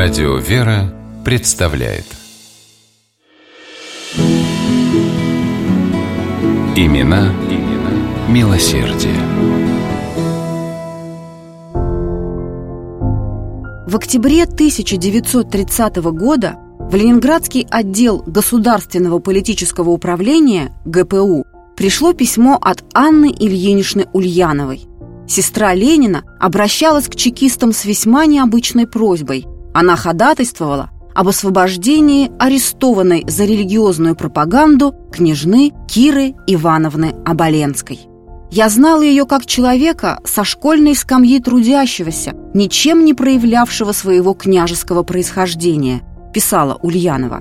Радио «Вера» представляет Имена, имена милосердие. В октябре 1930 года в Ленинградский отдел Государственного политического управления ГПУ пришло письмо от Анны Ильиничны Ульяновой. Сестра Ленина обращалась к чекистам с весьма необычной просьбой. Она ходатайствовала об освобождении арестованной за религиозную пропаганду княжны Киры Ивановны Оболенской. Я знала ее как человека со школьной скамьи трудящегося, ничем не проявлявшего своего княжеского происхождения, писала Ульянова.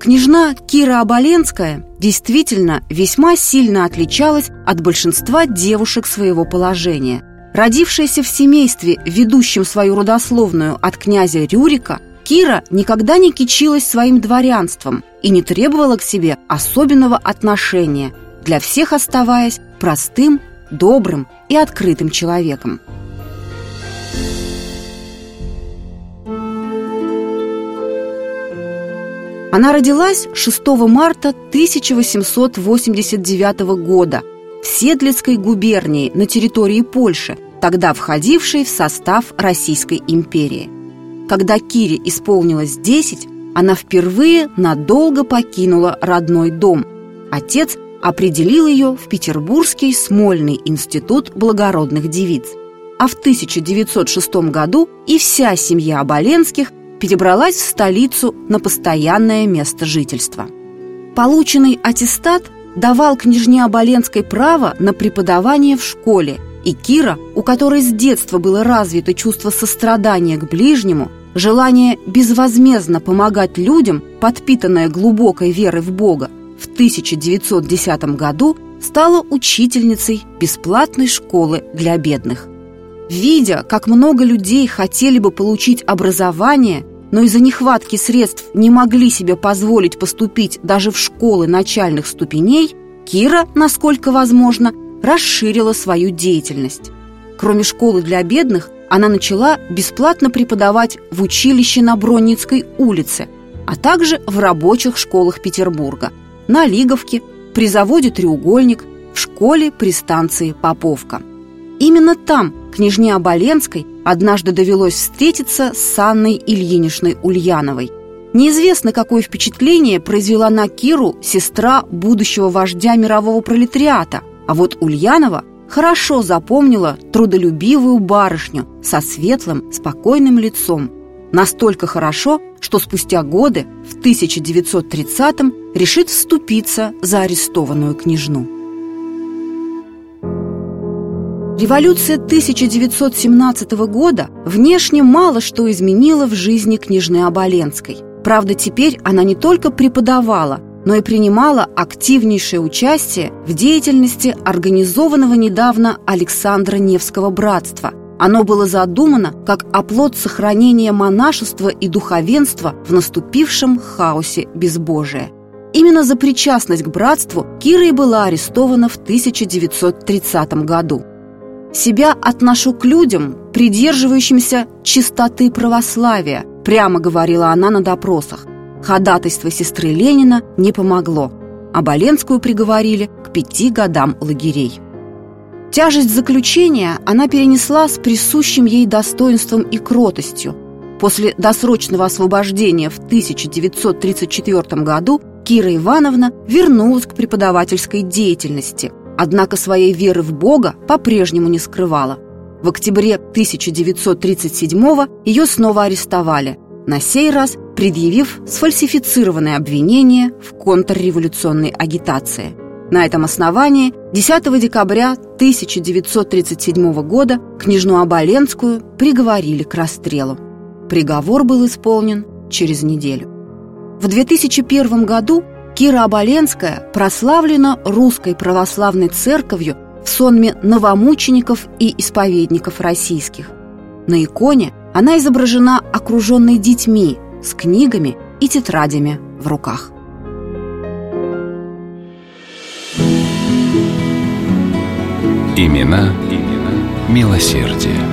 Княжна Кира Оболенская действительно весьма сильно отличалась от большинства девушек своего положения. Родившаяся в семействе, ведущем свою родословную от князя Рюрика, Кира никогда не кичилась своим дворянством и не требовала к себе особенного отношения, для всех оставаясь простым, добрым и открытым человеком. Она родилась 6 марта 1889 года в Седлицкой губернии на территории Польши, тогда входившей в состав Российской империи. Когда Кире исполнилось 10, она впервые надолго покинула родной дом. Отец определил ее в Петербургский Смольный институт благородных девиц. А в 1906 году и вся семья Оболенских перебралась в столицу на постоянное место жительства. Полученный аттестат давал княжне Оболенской право на преподавание в школе, и Кира, у которой с детства было развито чувство сострадания к ближнему, желание безвозмездно помогать людям, подпитанное глубокой верой в Бога, в 1910 году стала учительницей бесплатной школы для бедных. Видя, как много людей хотели бы получить образование, но из-за нехватки средств не могли себе позволить поступить даже в школы начальных ступеней, Кира, насколько возможно, расширила свою деятельность. Кроме школы для бедных, она начала бесплатно преподавать в училище на Бронницкой улице, а также в рабочих школах Петербурга, на Лиговке, при заводе «Треугольник», в школе при станции «Поповка». Именно там княжне Оболенской однажды довелось встретиться с Анной Ильиничной Ульяновой. Неизвестно, какое впечатление произвела на Киру сестра будущего вождя мирового пролетариата, а вот Ульянова хорошо запомнила трудолюбивую барышню со светлым, спокойным лицом. Настолько хорошо, что спустя годы, в 1930-м, решит вступиться за арестованную княжну. Революция 1917 года внешне мало что изменила в жизни княжны Оболенской. Правда, теперь она не только преподавала, но и принимала активнейшее участие в деятельности организованного недавно Александра Невского братства. Оно было задумано как оплот сохранения монашества и духовенства в наступившем хаосе безбожия. Именно за причастность к братству Кира и была арестована в 1930 году. Себя отношу к людям, придерживающимся чистоты православия, прямо говорила она на допросах. Ходатайство сестры Ленина не помогло, а Боленскую приговорили к пяти годам лагерей. Тяжесть заключения она перенесла с присущим ей достоинством и кротостью. После досрочного освобождения в 1934 году Кира Ивановна вернулась к преподавательской деятельности – однако своей веры в Бога по-прежнему не скрывала. В октябре 1937-го ее снова арестовали, на сей раз предъявив сфальсифицированное обвинение в контрреволюционной агитации. На этом основании 10 декабря 1937 года княжну Оболенскую приговорили к расстрелу. Приговор был исполнен через неделю. В 2001 году Кира Оболенская прославлена Русской Православной Церковью в сонме новомучеников и исповедников российских. На иконе она изображена окруженной детьми с книгами и тетрадями в руках. Имена, имена милосердие.